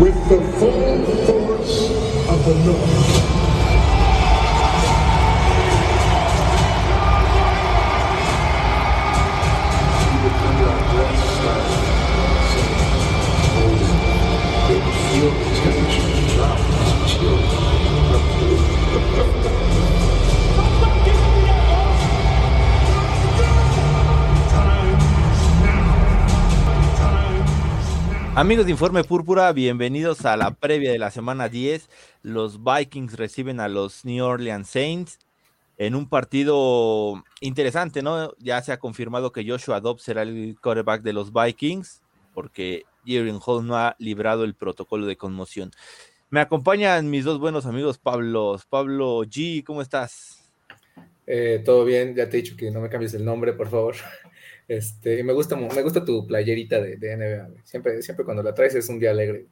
with the Amigos de Informe Púrpura, bienvenidos a la previa de la semana 10. Los Vikings reciben a los New Orleans Saints en un partido interesante, ¿no? Ya se ha confirmado que Joshua Dobbs será el quarterback de los Vikings porque Jaren Hall no ha librado el protocolo de conmoción. Me acompañan mis dos buenos amigos Pablo. Pablo G, ¿cómo estás? Eh, todo bien, ya te he dicho que no me cambies el nombre, por favor. Este, y me gusta, me gusta tu playerita de, de NBA. güey. Siempre, siempre cuando la traes es un día alegre.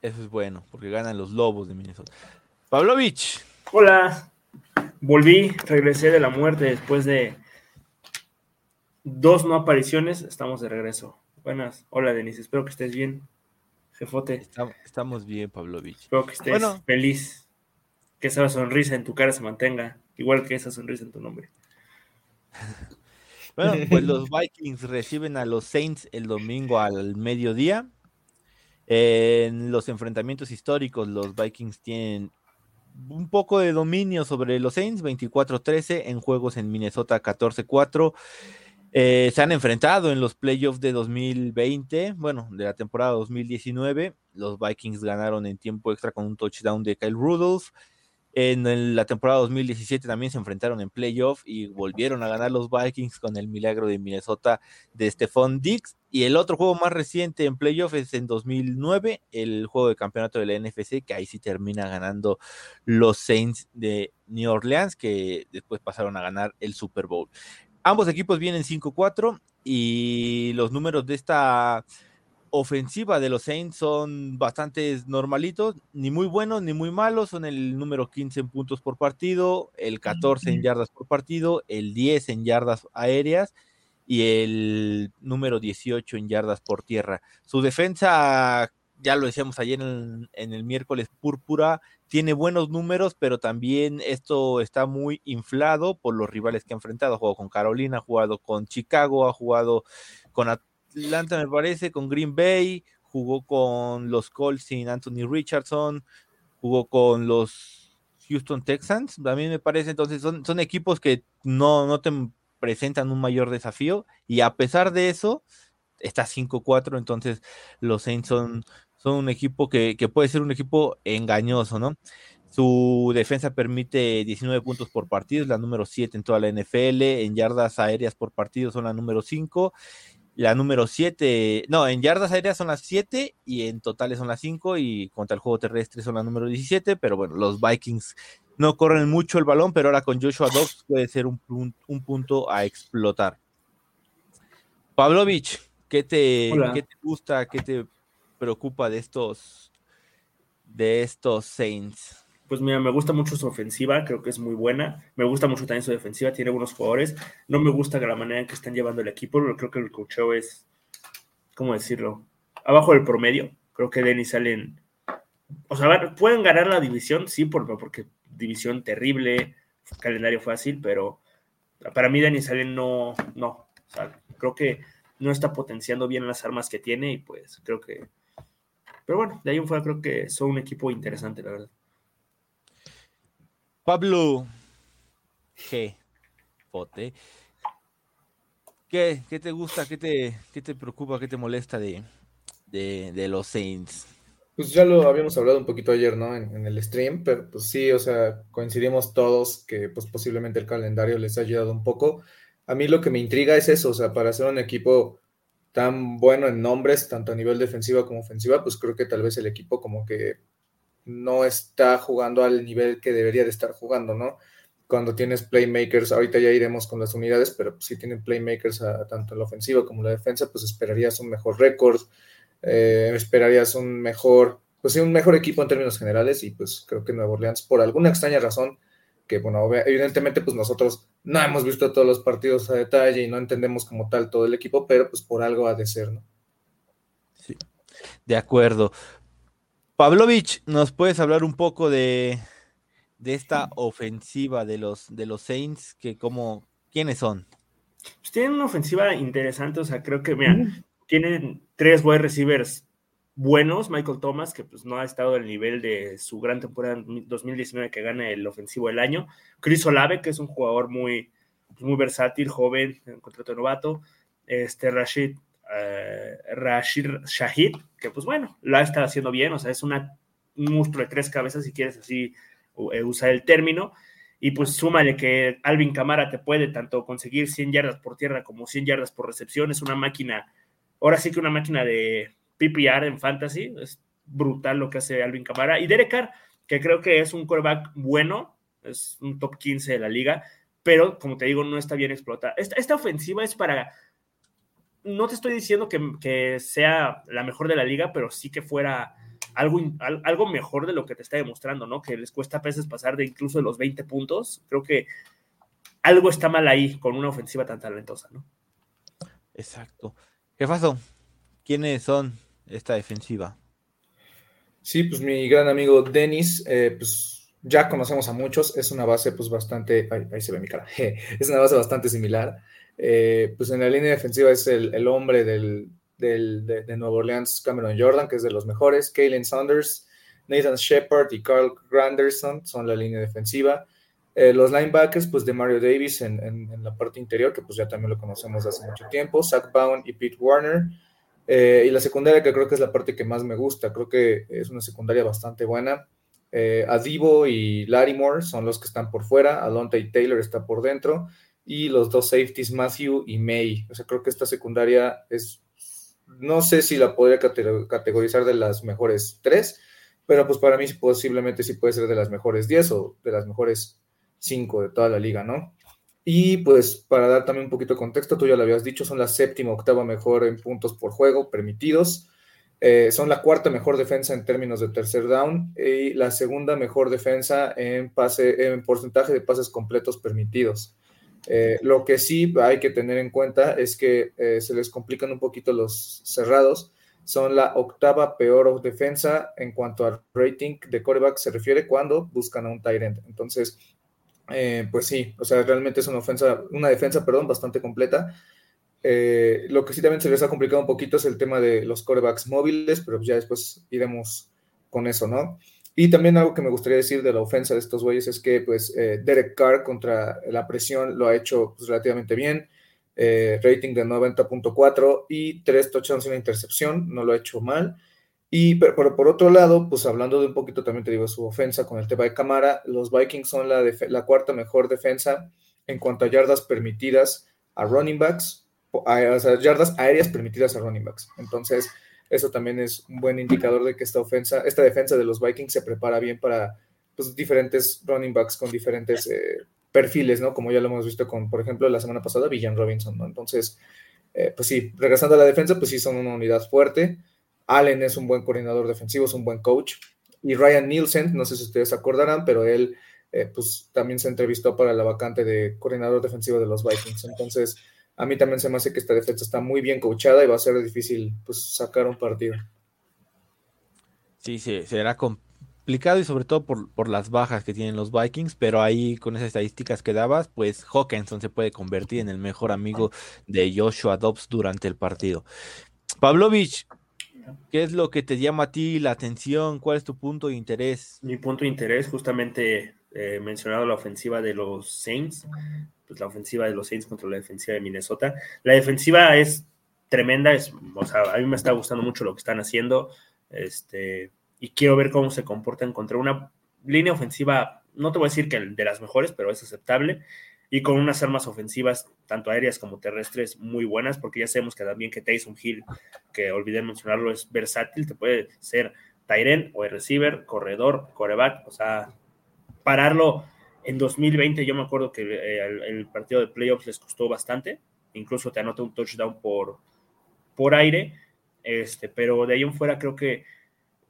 Eso es bueno, porque ganan los Lobos de Minnesota. Pavlovich, Hola, volví, regresé de la muerte después de dos no apariciones, estamos de regreso. Buenas, hola Denise, espero que estés bien, jefote, Estam- estamos bien, Pavlovich. espero que estés Bueno. feliz, que esa sonrisa en tu cara se mantenga, igual que esa sonrisa en tu nombre. Bueno, pues los Vikings reciben a los Saints el domingo al mediodía. En los enfrentamientos históricos, los Vikings tienen un poco de dominio sobre los Saints, 24-13 en juegos en Minnesota 14-4. Eh, se han enfrentado en los playoffs de 2020, bueno, de la temporada 2019. Los Vikings ganaron en tiempo extra con un touchdown de Kyle Rudolph. En la temporada 2017 también se enfrentaron en playoff y volvieron a ganar los Vikings con el milagro de Minnesota de Stephon Diggs. Y el otro juego más reciente en playoff es en 2009, el juego de campeonato de la NFC, que ahí sí termina ganando los Saints de New Orleans, que después pasaron a ganar el Super Bowl. Ambos equipos vienen 5-4 y los números de esta ofensiva de los Saints son bastante normalitos, ni muy buenos ni muy malos, son el número 15 en puntos por partido, el 14 en yardas por partido, el 10 en yardas aéreas y el número 18 en yardas por tierra. Su defensa, ya lo decíamos ayer en, en el miércoles púrpura, tiene buenos números, pero también esto está muy inflado por los rivales que ha enfrentado. Ha jugado con Carolina, ha jugado con Chicago, ha jugado con Atlanta, me parece, con Green Bay, jugó con los Colts sin Anthony Richardson, jugó con los Houston Texans, a mí me parece, entonces son, son equipos que no, no te presentan un mayor desafío y a pesar de eso, está 5-4, entonces los Saints son, son un equipo que, que, puede ser un equipo engañoso, ¿no? Su defensa permite 19 puntos por partido, es la número 7 en toda la NFL, en yardas aéreas por partido son la número 5 la número 7, no, en yardas aéreas son las 7 y en totales son las 5 y contra el juego terrestre son la número 17, pero bueno, los Vikings no corren mucho el balón, pero ahora con Joshua Dobbs puede ser un, un, un punto a explotar. Pavlovich, ¿qué te, ¿qué te, gusta, qué te preocupa de estos de estos Saints? Pues mira, me gusta mucho su ofensiva, creo que es muy buena. Me gusta mucho también su defensiva, tiene buenos jugadores. No me gusta la manera en que están llevando el equipo, pero creo que el cocheo es, ¿cómo decirlo? Abajo del promedio. Creo que Dennis salen. O sea, pueden ganar la división, sí, porque, división terrible, calendario fácil, pero para mí Dennis Allen no, no. O sea, creo que no está potenciando bien las armas que tiene y pues creo que. Pero bueno, de ahí en fuera creo que son un equipo interesante, la verdad. Pablo G. Pote. ¿Qué, ¿Qué, te gusta? ¿Qué te, preocupa? ¿Qué te molesta de, los Saints? Pues ya lo habíamos hablado un poquito ayer, ¿no? En, en, el stream, pero pues sí, o sea, coincidimos todos que pues posiblemente el calendario les ha ayudado un poco. A mí lo que me intriga es eso, o sea, para ser un equipo tan bueno en nombres, tanto a nivel defensiva como ofensiva, pues creo que tal vez el equipo como que no está jugando al nivel que debería de estar jugando, ¿no? Cuando tienes playmakers, ahorita ya iremos con las unidades, pero si tienen playmakers tanto en la ofensiva como en la defensa, pues esperarías un mejor récord, eh, esperarías un mejor, pues sí, un mejor equipo en términos generales y pues creo que Nueva Orleans, por alguna extraña razón, que bueno, evidentemente pues nosotros no hemos visto todos los partidos a detalle y no entendemos como tal todo el equipo, pero pues por algo ha de ser, ¿no? Sí, de acuerdo. Pavlovich, ¿nos puedes hablar un poco de, de esta ofensiva de los, de los Saints? Que como, ¿Quiénes son? Pues tienen una ofensiva interesante, o sea, creo que, mira, tienen tres wide receivers buenos, Michael Thomas, que pues no ha estado al nivel de su gran temporada en 2019 que gana el ofensivo del año, Chris Olave, que es un jugador muy, pues, muy versátil, joven, en contrato de novato, este Rashid, eh, Rashid Shahid, que pues bueno, lo ha estado haciendo bien, o sea, es una, un monstruo de tres cabezas, si quieres así eh, usar el término, y pues súmale que Alvin Camara te puede tanto conseguir 100 yardas por tierra como 100 yardas por recepción, es una máquina, ahora sí que una máquina de PPR en fantasy. Es brutal lo que hace Alvin Camara. Y Derek Carr, que creo que es un quarterback bueno, es un top 15 de la liga, pero como te digo, no está bien explotada. Esta, ofensiva es para. No te estoy diciendo que, sea la mejor de la liga, pero sí que fuera algo, algo mejor de lo que te está demostrando, ¿no? Que les cuesta a veces pasar de incluso de los 20 puntos. Creo que algo está mal ahí con una ofensiva tan talentosa, ¿no? Exacto. ¿Qué pasó? ¿Quiénes son esta defensiva. Sí, pues mi gran amigo Denis, eh, pues ya conocemos a muchos, es una base pues bastante, ahí, se ve mi cara, es una base bastante similar. Eh, pues en la línea defensiva es el, hombre del, del, de, de, Nueva Orleans, Cameron Jordan, que es de los mejores, Kalen Saunders, Nathan Shepard y Carl Granderson son la línea defensiva. Eh, los linebackers, pues de Mario Davis en, en, en, la parte interior, que pues ya también lo conocemos hace mucho tiempo, Zach Bowen y Pete Warner. Eh, y la secundaria, que creo que es la parte que más me gusta, creo que es una secundaria bastante buena. Eh, Adivo y Larimore son los que están por fuera, Alonta y Taylor está por dentro, y los dos safeties, Matthew y May. O sea, creo que esta secundaria es, no sé si la podría categorizar de las mejores tres, pero pues para mí posiblemente sí puede ser de las mejores diez o de las mejores cinco de toda la liga, ¿no? Y pues para dar también un poquito de contexto, tú ya lo habías dicho, son la séptima, octava mejor en puntos por juego permitidos. Eh, son la cuarta mejor defensa en términos de tercer down y la segunda mejor defensa en, pase, en porcentaje de pases completos permitidos. Eh, lo que sí hay que tener en cuenta es que eh, se les complican un poquito los cerrados. Son la octava peor defensa en cuanto al rating de coreback se refiere cuando buscan a un tight end. Entonces, eh, pues sí, o sea, realmente es una ofensa, una defensa, perdón, bastante completa. Eh, lo que sí también se les ha complicado un poquito es el tema de los corebacks móviles, pero ya después iremos con eso, ¿no? Y también algo que me gustaría decir de la ofensa de estos güeyes es que, pues, eh, Derek Carr contra la presión lo ha hecho pues, relativamente bien. rating de 90.4 y tres touchdowns y una intercepción, no lo ha hecho mal. Y pero, por otro lado, pues hablando de un poquito también te digo su ofensa con el tema de cámara, los Vikings son la, la cuarta mejor defensa en cuanto a yardas permitidas a running backs, o sea, yardas aéreas permitidas a running backs. Entonces, eso también es un buen indicador de que esta ofensa, esta defensa de los Vikings se prepara bien para pues, diferentes running backs con diferentes eh, perfiles, ¿no? Como ya lo hemos visto con, por ejemplo, la semana pasada, Villan Robinson, ¿no? Entonces, eh, pues sí, regresando a la defensa, pues sí son una unidad fuerte. Allen es un buen coordinador defensivo, es un buen coach. Y Ryan Nielsen, no sé si ustedes acordarán, pero él eh, pues también se entrevistó para la vacante de coordinador defensivo de los Vikings. Entonces, a mí también se me hace que esta defensa está muy bien coachada y va a ser difícil pues sacar un partido. Sí, sí será complicado y sobre todo por, por, las bajas que tienen los Vikings, pero ahí con esas estadísticas que dabas, pues Hawkinson se puede convertir en el mejor amigo de Joshua Dobbs durante el partido. Pavlovich, ¿Qué es lo que te llama a ti la atención? ¿Cuál es tu punto de interés? Mi punto de interés, justamente eh, mencionado la ofensiva de los Saints, pues la ofensiva de los Saints contra la defensiva de Minnesota. La defensiva es tremenda, es, o sea, a mí me está gustando mucho lo que están haciendo, este, y quiero ver cómo se comportan contra una línea ofensiva, no te voy a decir que de las mejores, pero es aceptable. y con unas armas ofensivas, tanto aéreas como terrestres, muy buenas, porque ya sabemos que también que Tyson Hill, que olvidé mencionarlo, es versátil, te puede ser Tyren o el receiver, corredor, coreback, o sea, pararlo en 2020, yo me acuerdo que eh, el, partido de playoffs les costó bastante, incluso te anota un touchdown por, por aire, este, pero de ahí en fuera creo que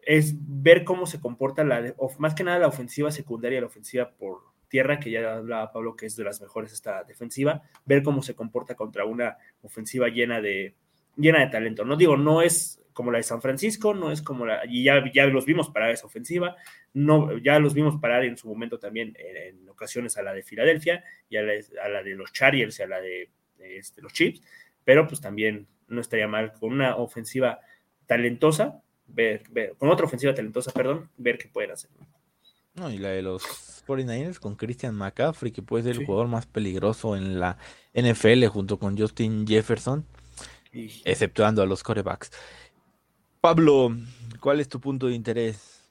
es ver cómo se comporta la, más que nada la ofensiva secundaria, la ofensiva por tierra, que ya hablaba Pablo que es de las mejores esta defensiva, ver cómo se comporta contra una ofensiva llena de, llena de talento. No digo, no es como la de San Francisco, no es como la, y ya, ya los vimos parar esa ofensiva, no, ya los vimos parar en su momento también en, ocasiones a la de Filadelfia y a la, de los Chargers y a la de, este, los Chiefs, pero pues también no estaría mal con una ofensiva talentosa, ver, ver, con otra ofensiva talentosa, perdón, ver qué pueden hacer. No, y la de los 49ers con Christian McCaffrey, que puede ser el jugador más peligroso en la NFL junto con Justin Jefferson, exceptuando a los corebacks. Pablo, ¿cuál es tu punto de interés?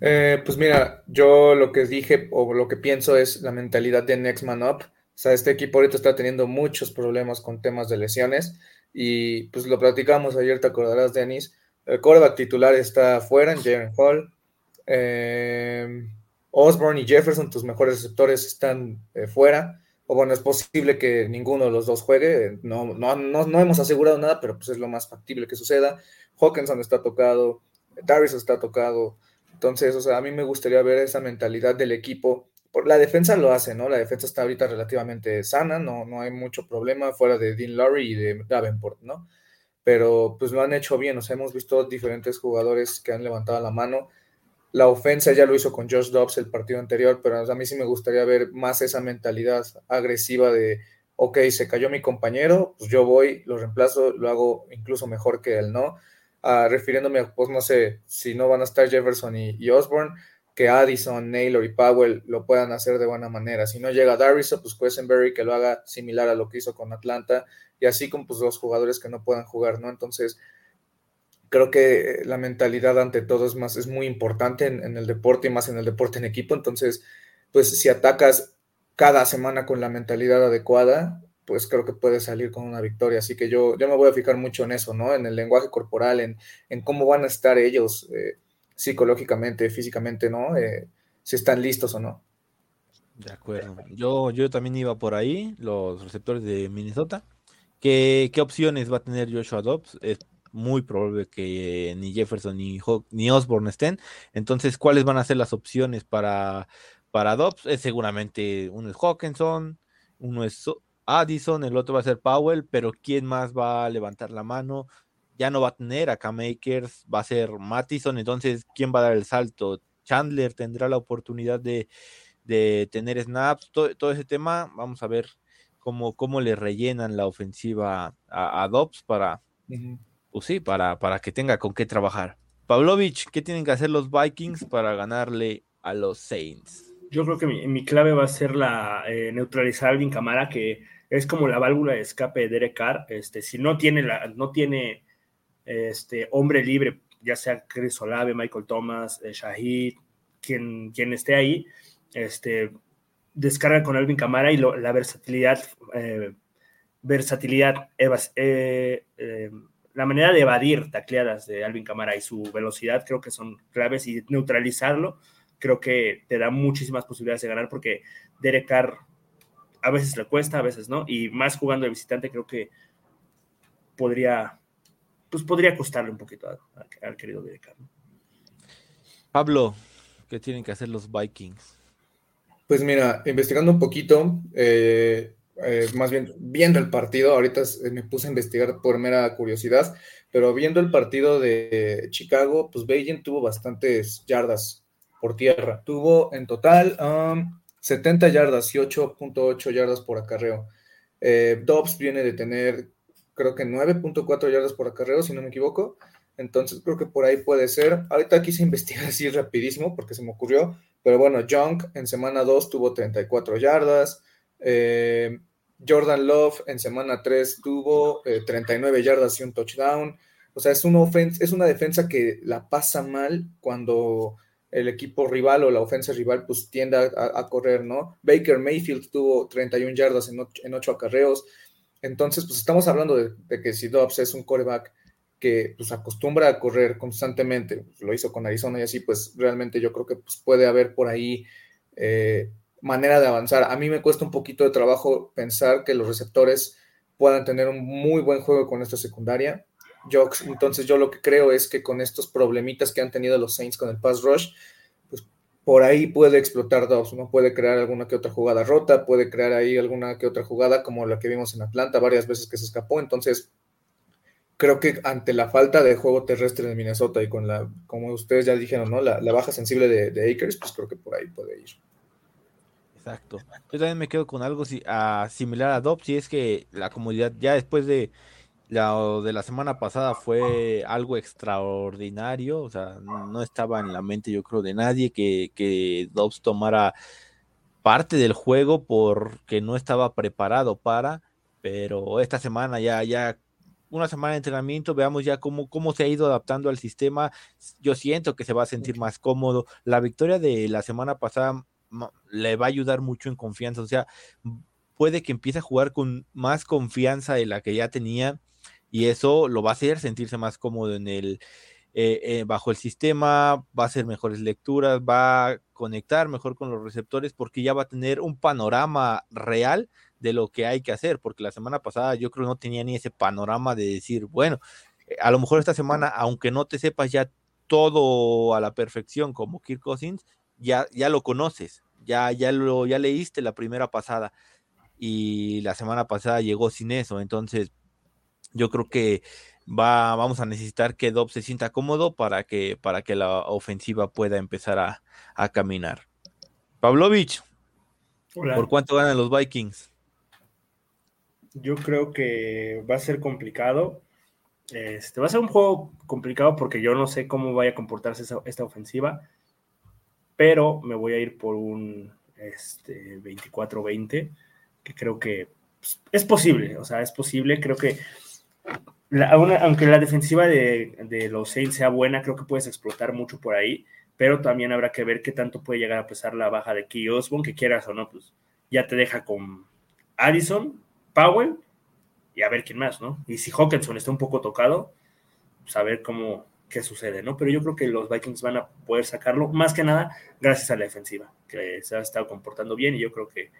Eh, pues mira, yo lo que dije o lo que pienso es la mentalidad de Next Man Up. O sea, este equipo ahorita está teniendo muchos problemas con temas de lesiones y pues lo platicamos ayer, te acordarás, Denis. El titular está afuera en Jaren Hall. Eh, Osborne y Jefferson, tus mejores receptores, están eh, fuera. O bueno, es posible que ninguno de los dos juegue. No, no, no, hemos asegurado nada, pero pues es lo más factible que suceda. Hawkinson está tocado, Darius está tocado. Entonces, o sea, a mí me gustaría ver esa mentalidad del equipo. Por, la defensa lo hace, ¿no? La defensa está ahorita relativamente sana, no, no hay mucho problema fuera de Dean Laurie y de Davenport, ¿no? pero pues lo han hecho bien, o sea, hemos visto diferentes jugadores que han levantado la mano. La ofensa ya lo hizo con Josh Dobbs el partido anterior, pero a mí sí me gustaría ver más esa mentalidad agresiva de, ok, se cayó mi compañero, pues yo voy, lo reemplazo, lo hago incluso mejor que él, ¿no? Uh, refiriéndome, pues no sé, si no van a estar Jefferson y, Osborne, que Addison, Naylor y Powell lo puedan hacer de buena manera. Si no llega Darius, pues Quesenberry que lo haga similar a lo que hizo con Atlanta y así con pues, los jugadores que no puedan jugar, ¿no? Entonces, creo que la mentalidad ante todo es más, es muy importante en, el deporte y más en el deporte en equipo. Entonces, pues si atacas cada semana con la mentalidad adecuada, pues creo que puedes salir con una victoria. Así que yo, yo me voy a fijar mucho en eso, ¿no? En el lenguaje corporal, en, en cómo van a estar ellos eh, psicológicamente, físicamente, ¿no? Eh, si están listos o no. De acuerdo. Yo, yo también iba por ahí, los receptores de Minnesota. ¿Qué, opciones va a tener Joshua Dobbs? Es muy probable que ni Jefferson ni, ni Osborne estén. Entonces, ¿cuáles van a ser las opciones para, para Dobbs? Es seguramente uno es Hawkinson, uno es Addison, el otro va a ser Powell, pero ¿quién más va a levantar la mano? Ya no va a tener a K-Makers, va a ser Mattison, entonces, ¿quién va a dar el salto? Chandler tendrá la oportunidad de, tener snaps, todo, todo ese tema, vamos a ver cómo, le rellenan la ofensiva a, a Dobbs para, pues sí, para, para que tenga con qué trabajar. Pavlovich, ¿qué tienen que hacer los Vikings para ganarle a los Saints? Yo creo que mi, clave va a ser la eh, neutralizar a Alvin Camara, que es como la válvula de escape de Derek Carr. Este, si no tiene, la, no tiene este, hombre libre, ya sea Chris Olave, Michael Thomas, eh, Shahid, quien, quien esté ahí, este, descarga con Alvin Camara y la versatilidad, eh, versatilidad, eh, eh, la manera de evadir tacleadas de Alvin Camara y su velocidad creo que son claves y neutralizarlo creo que te da muchísimas posibilidades de ganar porque Derek Carr a veces le cuesta, a veces no, y más jugando de visitante creo que podría, pues podría costarle un poquito al, querido Derek Carr. Pablo, ¿qué tienen que hacer los Vikings? Pues mira, investigando un poquito, eh, eh, más bien viendo el partido, ahorita me puse a investigar por mera curiosidad, pero viendo el partido de Chicago, pues Beijing tuvo bastantes yardas por tierra. Tuvo en total 70 um, yardas y 8.8 yardas por acarreo. Eh, Dobbs viene de tener, creo que 9.4 yardas por acarreo, si no me equivoco. Entonces creo que por ahí puede ser. Ahorita quise investigar así rapidísimo porque se me ocurrió. Pero bueno, Young en semana 2 tuvo 34 yardas. Eh, Jordan Love en semana 3 tuvo 39 eh, yardas y un touchdown. O sea, es una, defensa que la pasa mal cuando el equipo rival o la ofensa rival pues tiende a, correr, ¿no? Baker Mayfield tuvo 31 yardas en 8, en acarreos. Entonces, pues estamos hablando de, que si Dobbs es un coreback que pues acostumbra a correr constantemente, pues, lo hizo con Arizona y así, pues realmente yo creo que pues, puede haber por ahí eh, manera de avanzar. A mí me cuesta un poquito de trabajo pensar que los receptores puedan tener un muy buen juego con esta secundaria. Yo, entonces yo lo que creo es que con estos problemitas que han tenido los Saints con el pass rush, pues por ahí puede explotar Dobbs, ¿no? Puede crear alguna que otra jugada rota, puede crear ahí alguna que otra jugada como la que vimos en Atlanta varias veces que se escapó. Entonces, creo que ante la falta de juego terrestre de Minnesota y con la, como ustedes ya dijeron, ¿no? La, baja sensible de, de Akers, pues creo que por ahí puede ir. Exacto. Yo también me quedo con algo similar a Dobbs, y es que la comunidad ya después de la, de la semana pasada fue algo extraordinario, o sea, no estaba en la mente yo creo de nadie que, que Dobbs tomara parte del juego porque no estaba preparado para, pero esta semana ya, ya una semana de entrenamiento, veamos ya cómo, cómo se ha ido adaptando al sistema. Yo siento que se va a sentir más cómodo. La victoria de la semana pasada le va a ayudar mucho en confianza. O sea, puede que empiece a jugar con más confianza de la que ya tenía y eso lo va a hacer sentirse más cómodo en el eh, eh, bajo el sistema, va a hacer mejores lecturas, va a conectar mejor con los receptores porque ya va a tener un panorama real de lo que hay que hacer, porque la semana pasada yo creo no tenía ni ese panorama de decir, bueno, eh, a lo mejor esta semana, aunque no te sepas ya todo a la perfección como Kirk Cousins, ya, ya lo conoces, ya, ya, lo, ya leíste la primera pasada y la semana pasada llegó sin eso, entonces yo creo que va, vamos a necesitar que Dobbs se sienta cómodo para que, para que la ofensiva pueda empezar a, a caminar. Pavlovich, ¿por cuánto ganan los Vikings? Yo creo que va a ser complicado. Este, va a ser un juego complicado porque yo no sé cómo vaya a comportarse esta ofensiva pero me voy a ir por un este, 24-20, que creo que pues, es posible, o sea, es posible, creo que aunque la defensiva de, los Saints sea buena, creo que puedes explotar mucho por ahí, pero también habrá que ver qué tanto puede llegar a pesar la baja de Key Osborne, que quieras o no, pues ya te deja con Addison, Powell y a ver quién más, ¿no? Y si Hawkinson está un poco tocado, pues a ver cómo, qué sucede, ¿no? Pero yo creo que los Vikings van a poder sacarlo, más que nada gracias a la defensiva, que se ha estado comportando bien y yo creo que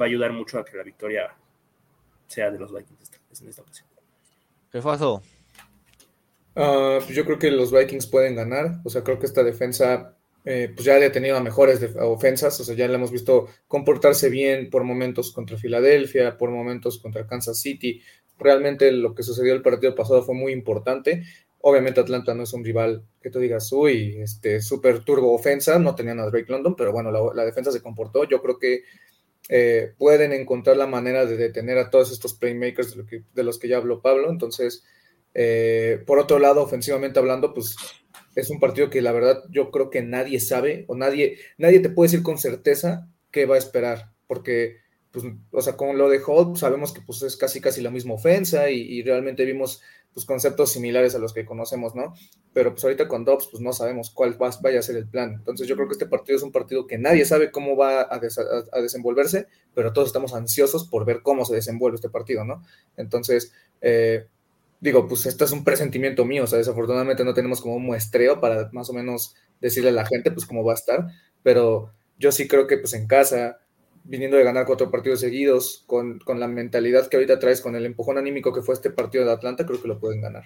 va a ayudar mucho a que la victoria sea de los Vikings en esta ocasión. ¿Qué pasó? Pues yo creo que los Vikings pueden ganar, o sea, creo que esta defensa eh, pues ya ha tenido mejores ofensas, o sea, ya la hemos visto comportarse bien por momentos contra Filadelfia, por momentos contra Kansas City. Realmente lo que sucedió el partido pasado fue muy importante Obviamente Atlanta no es un rival que tú digas, uy, este, súper turbo ofensa, no tenían a Drake London, pero bueno, la, defensa se comportó. Yo creo que eh, pueden encontrar la manera de detener a todos estos playmakers de, los que ya habló Pablo. Entonces, eh, por otro lado, ofensivamente hablando, pues es un partido que la verdad yo creo que nadie sabe o nadie, nadie te puede decir con certeza qué va a esperar, porque pues, o sea, con lo de Holt sabemos que pues es casi casi la misma ofensa y realmente vimos pues, conceptos similares a los que conocemos, ¿no? Pero pues ahorita con Dobbs, pues no sabemos cuál va, vaya a ser el plan. Entonces yo creo que este partido es un partido que nadie sabe cómo va a, desenvolverse, pero todos estamos ansiosos por ver cómo se desenvuelve este partido, ¿no? Entonces, eh, digo, pues esto es un presentimiento mío, o sea, desafortunadamente no tenemos como un muestreo para más o menos decirle a la gente, pues cómo va a estar, pero yo sí creo que pues en casa, viniendo de ganar cuatro partidos seguidos, con, la mentalidad que ahorita traes, con el empujón anímico que fue este partido de Atlanta, creo que lo pueden ganar.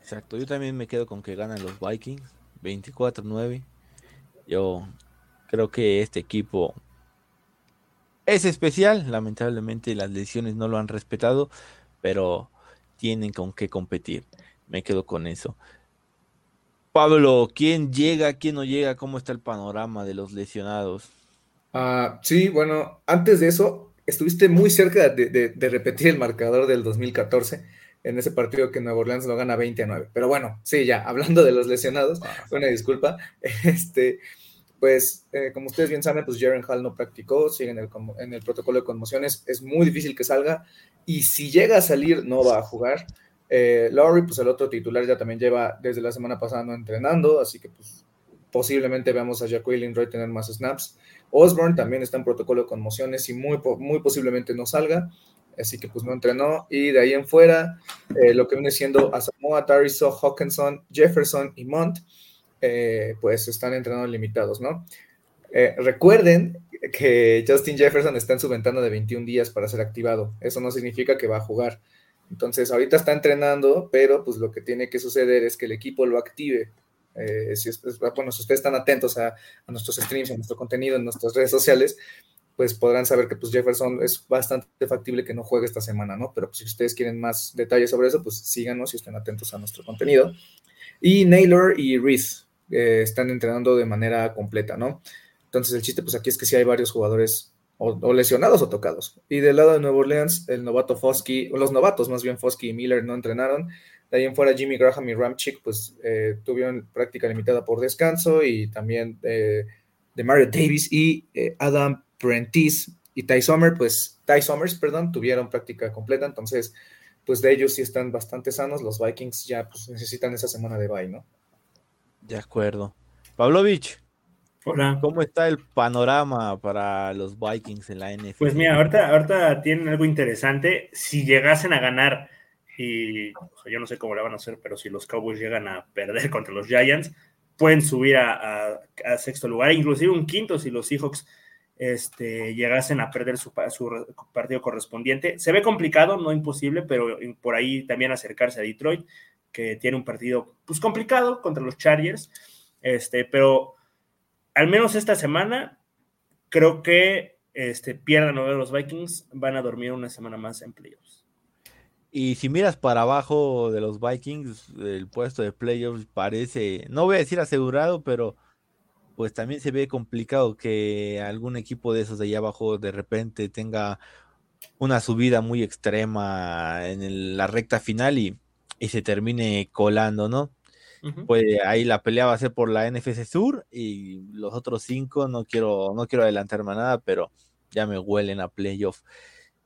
Exacto, yo también me quedo con que ganan los Vikings, 24-9. Yo creo que este equipo es especial, lamentablemente las lesiones no lo han respetado, pero tienen con qué competir. Me quedo con eso. Pablo, ¿quién llega, quién no llega? ¿Cómo está el panorama de los lesionados? Ah, sí, bueno, antes de eso, estuviste muy cerca de, repetir el marcador del 2014 en ese partido que Nueva Orleans lo gana 20 a 9. Pero bueno, sí, ya, hablando de los lesionados, una disculpa, este, pues eh, como ustedes bien saben, pues Jaren Hall no practicó, sigue en el, en el protocolo de conmociones, es muy difícil que salga y si llega a salir no va a jugar. Eh, Laurie, pues el otro titular ya también lleva desde la semana pasada no entrenando, así que pues posiblemente veamos a Jacqueline Roy tener más snaps. Osborne también está en protocolo de conmociones y muy, muy posiblemente no salga, así que pues no entrenó. Y de ahí en fuera, eh, lo que viene siendo Asamoah, Tariso, Hawkinson, Jefferson y Mont, eh, pues están entrenando limitados, ¿no? Eh, recuerden que Justin Jefferson está en su ventana de 21 días para ser activado. Eso no significa que va a jugar. Entonces, ahorita está entrenando, pero pues lo que tiene que suceder es que el equipo lo active. Eh, si bueno, si ustedes están atentos a, nuestros streams, a nuestro contenido en nuestras redes sociales, pues podrán saber que pues Jefferson es bastante factible que no juegue esta semana, ¿no? Pero pues, si ustedes quieren más detalles sobre eso, pues síganos y estén atentos a nuestro contenido. Y Naylor y Reese eh, están entrenando de manera completa, ¿no? Entonces el chiste pues aquí es que sí hay varios jugadores o, lesionados o tocados. Y del lado de Nueva Orleans, el novato Fosky, los novatos más bien Fosky y Miller no entrenaron. De ahí en fuera Jimmy Graham y Ramchick pues eh, tuvieron práctica limitada por descanso y también eh, de Mario Davis y eh, Adam Prentice y Ty Sommer, pues Ty Summers, perdón, tuvieron práctica completa. Entonces, pues de ellos sí están bastante sanos. Los Vikings ya pues necesitan esa semana de bye, ¿no? De acuerdo. Pavlovich. Hola. ¿Cómo está el panorama para los Vikings en la NFL? Pues mira, ahorita, ahorita tienen algo interesante. Si llegasen a ganar, y yo no sé cómo le van a hacer, pero si los Cowboys llegan a perder contra los Giants, pueden subir a, sexto lugar, inclusive un quinto si los Seahawks este, llegasen a perder su, su, partido correspondiente. Se ve complicado, no imposible, pero por ahí también acercarse a Detroit, que tiene un partido pues complicado contra los Chargers, este, pero al menos esta semana, creo que este, pierdan o los Vikings, van a dormir una semana más en playoffs. Y si miras para abajo de los Vikings, el puesto de playoffs parece, no voy a decir asegurado, pero pues también se ve complicado que algún equipo de esos de allá abajo de repente tenga una subida muy extrema en la recta final y, y se termine colando, ¿no? pues ahí la pelea va a ser por la NFC Sur y los otros cinco no quiero, no quiero adelantarme nada, pero ya me huelen a playoff.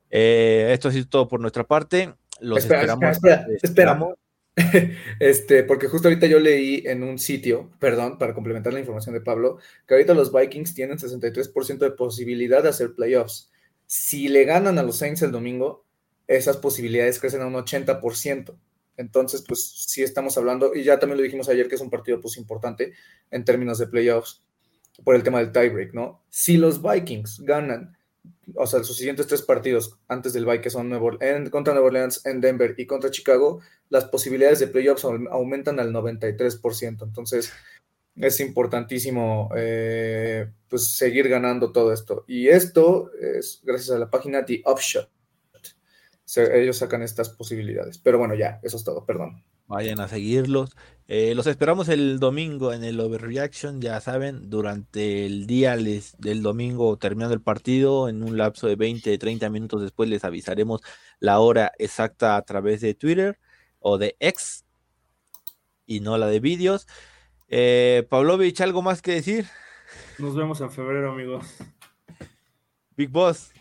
Eh, esto es todo por nuestra parte. Los esperamos. esperamos. Este, porque justo ahorita yo leí en un sitio, perdón, para complementar la información de Pablo, que ahorita los Vikings tienen 63% de posibilidad de hacer playoffs. Si le ganan a los Saints el domingo, esas posibilidades crecen a un 80%. Entonces, pues sí estamos hablando, y ya también lo dijimos ayer que es un partido pues importante en términos de playoffs por el tema del tiebreak, ¿no? Si los Vikings ganan, o sea, sus siguientes tres partidos antes del bye, que son Nuevo, en, contra Nueva Orleans, en Denver y contra Chicago, las posibilidades de playoffs aumentan al 93%. Entonces, es importantísimo eh, pues seguir ganando todo esto. Y esto es gracias a la página The Upshot ellos sacan estas posibilidades. Pero bueno, ya, eso es todo, perdón. Vayan a seguirlos. Eh, los esperamos el domingo en el Overreaction, ya saben, durante el día del domingo terminando el partido, en un lapso de 20, 30 minutos después les avisaremos la hora exacta a través de Twitter o de X y no la de vídeos. Eh, Pavlovich, ¿algo más que decir? Nos vemos en febrero, amigos. Big Boss.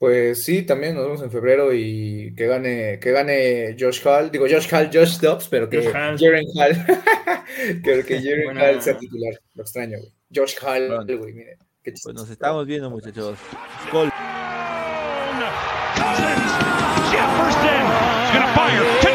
Pues sí, también nos vemos en febrero y que gane, que gane Josh Hall, digo Josh Hall, Josh Dobbs, pero que Jaren Hall, que, que Jaren Hall sea titular, lo extraño, güey. Josh Hall, güey, mire. Pues nos estamos viendo, muchachos. Gol. Jefferson, gonna fire.